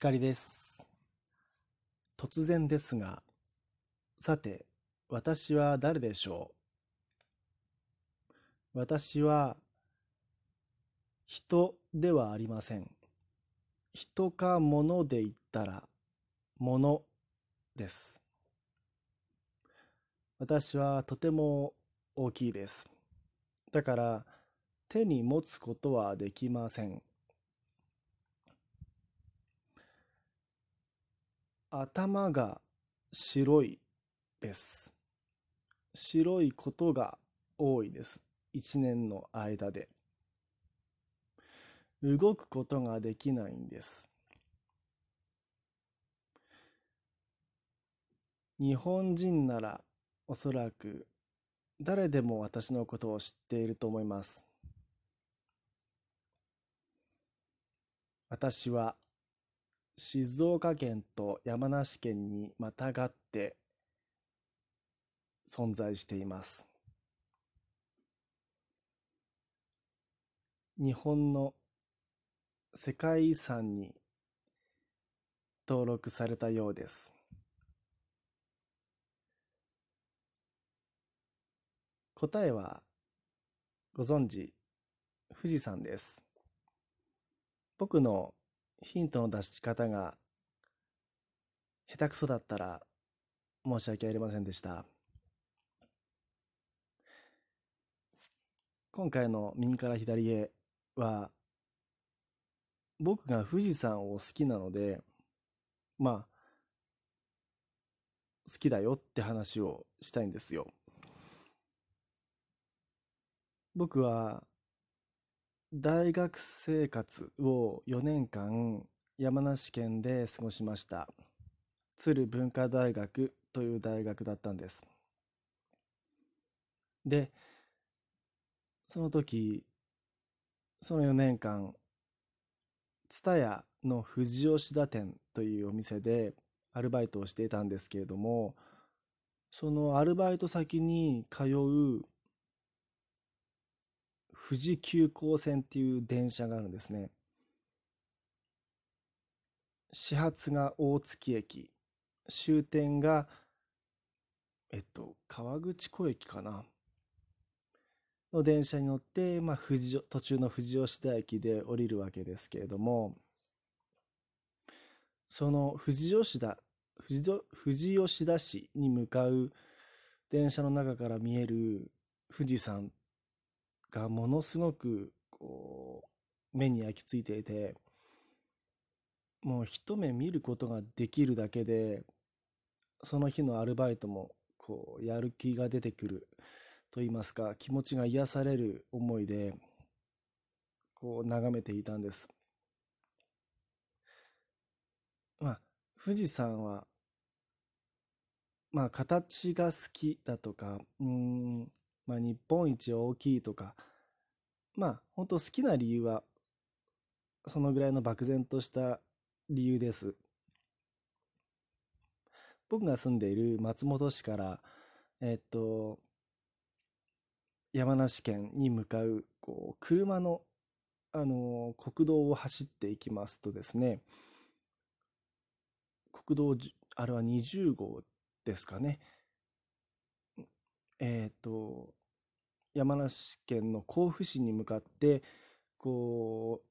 光です。突然ですが、さて、私は誰でしょう？私は、人ではありません。人か物で言ったら、物です。私はとても大きいです。だから、手に持つことはできません。頭が白いです。白いことが多いです。一年の間で。動くことができないんです。日本人ならおそらく誰でも私のことを知っていると思います。私は静岡県と山梨県にまたがって存在しています。日本の世界遺産に登録されたようです。答えはご存知富士山です。僕のヒントの出し方が下手くそだったら申し訳ありませんでした。今回の右から左へは僕が富士山を好きなのでまあ好きだよって話をしたいんですよ。僕は大学生活を4年間山梨県で過ごしました。鶴文化大学という大学だったんです。で、その時、その4年間、蔦屋の富士吉田店というお店でアルバイトをしていたんですけれども、そのアルバイト先に通う富士急行線っていう電車があるんですね。始発が大月駅、終点が、えっと、川口湖駅かな。の電車に乗って、まあ、富士途中の富士吉田駅で降りるわけですけれども、その富士吉田、富士富士吉田市に向かう電車の中から見える富士山がものすごくこう目に焼き付いていてもう一目見ることができるだけでその日のアルバイトもこうやる気が出てくると言いますか気持ちが癒される思いでこう眺めていたんです。まあ富士山はまあ形が好きだとかうん日本一大きいとか、まあ、本当好きな理由は、そのぐらいの漠然とした理由です。僕が住んでいる松本市から、えっと、山梨県に向かう、こう、車の、あの、国道を走っていきますとですね、国道、あれは20号ですかね。えっと、山梨県の甲府市に向かってこ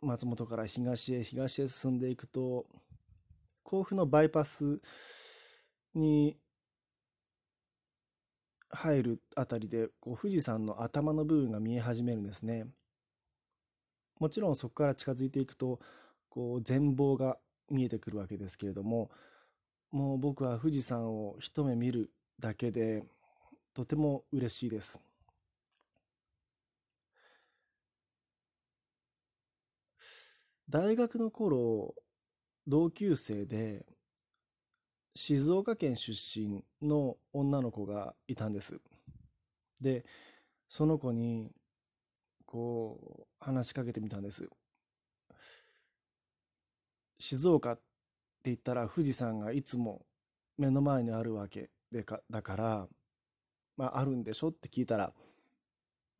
う松本から東へ東へ進んでいくと甲府のバイパスに入るあたりでこう富士山の頭の部分が見え始めるんですね。もちろんそこから近づいていくとこう全貌が見えてくるわけですけれどももう僕は富士山を一目見るだけでとても嬉しいです。大学の頃、同級生で、静岡県出身の女の子がいたんです。で、その子に、こう、話しかけてみたんです。静岡って言ったら富士山がいつも目の前にあるわけでかだから、まあ、あるんでしょ？って聞いたら、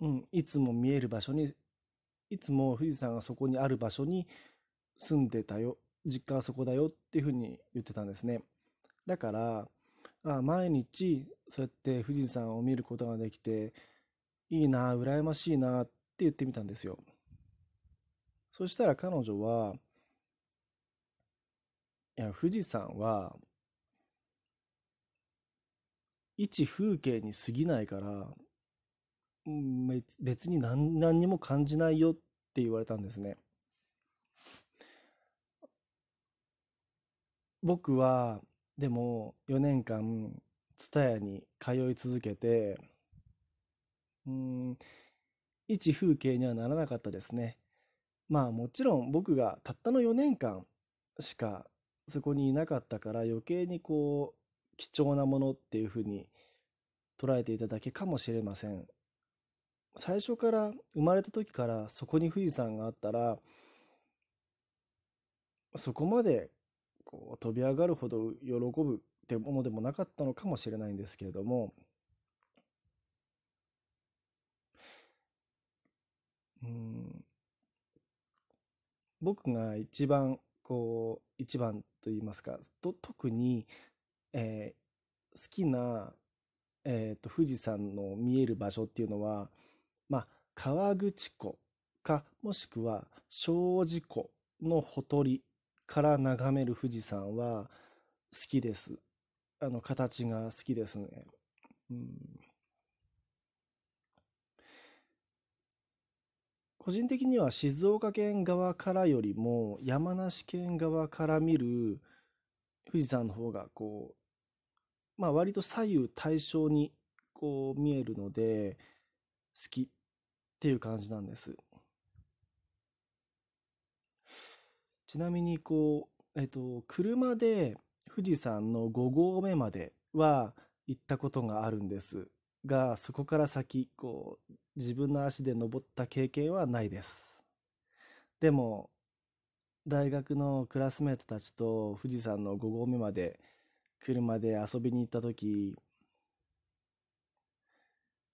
うん、いつも見える場所にいつも富士山がそこにある場所に住んでたよ。実家はそこだよっていうふうに言ってたんですね。だから、あ毎日そうやって富士山を見ることができて、いいな、羨ましいなって言ってみたんですよ。そしたら彼女は、いや、富士山は、一風景に過ぎないから、別に何何にも感じないよって言われたんですね。僕は、でも4年間、蔦屋に通い続けて、うん、一風景にはならなかったですね。まあもちろん僕がたったの4年間しかそこにいなかったから余計にこう貴重なものっていうふうに捉えていただけかもしれません。最初から生まれた時からそこに富士山があったらそこまでこう飛び上がるほど喜ぶってものでもなかったのかもしれないんですけれどもうん僕が一番こう一番と言いますかと特に、えー、好きな、えーと、富士山の見える場所っていうのは、まあ、河口湖かもしくは庄司湖のほとりから眺める富士山は好きです。あの形が好きですね。うん個人的には静岡県側からよりも山梨県側から見る富士山の方がこう、まあ割と左右対称にこう見えるので好きっていう感じなんです。ちなみにこう、えっと、車で富士山の5合目までは行ったことがあるんですが、そこから先、こう、自分の足で登った経験はないです。でも、大学のクラスメートたちと富士山の5合目まで車で遊びに行った時、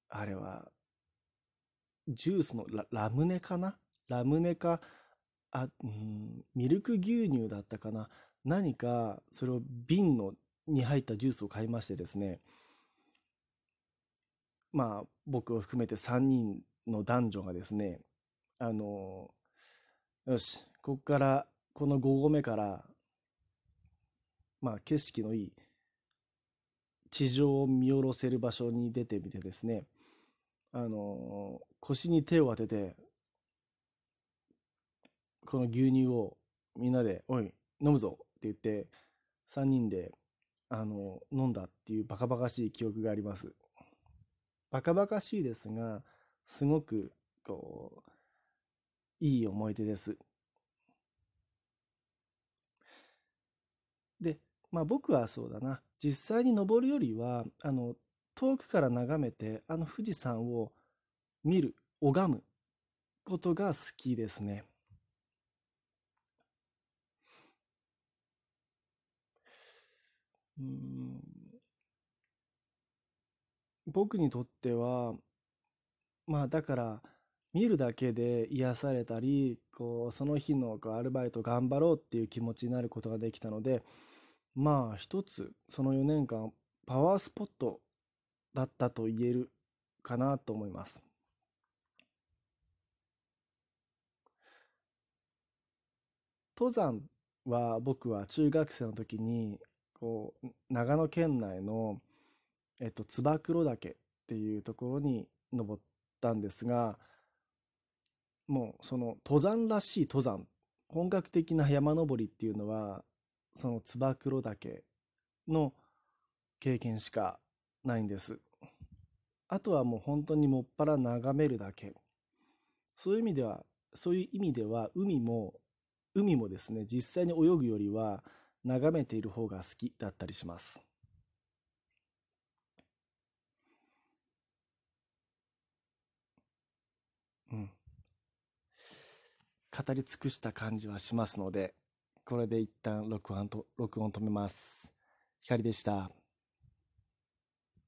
あれは、ジュースのララムネかな？ラムネか、あ、うん、ミルク牛乳だったかな？何か、それを瓶のに入ったジュースを買いましてですね、まあ、僕を含めて3人の男女がですね、あの、よし、ここから、この5合目から、まあ、景色のいい地上を見下ろせる場所に出てみてですね、あの、腰に手を当てて、この牛乳をみんなで、おい、飲むぞって言って、3人で、あの、飲んだっていうバカバカしい記憶があります。バカバカしいですが、すごく、こう、いい思い出です。で、まあ僕はそうだな、実際に登るよりは、あの、遠くから眺めて、あの富士山を見る、拝むことが好きですね。うん。僕にとっては、まあだから、見るだけで癒されたり、こう、その日のこうアルバイト頑張ろうっていう気持ちになることができたので、まあ一つ、その4年間、パワースポットだったと言えるかなと思います。登山は僕は中学生の時に、こう、長野県内のえっと、燕岳っていうところに登ったんですが、もうその登山らしい登山、本格的な山登りっていうのは、その燕岳の経験しかないんです。あとはもう本当にもっぱら眺めるだけ。そういう意味では、そういう意味では海も、海もですね、実際に泳ぐよりは眺めている方が好きだったりします。うん。語り尽くした感じはしますので、これで一旦録音と、録音止めます。光でした。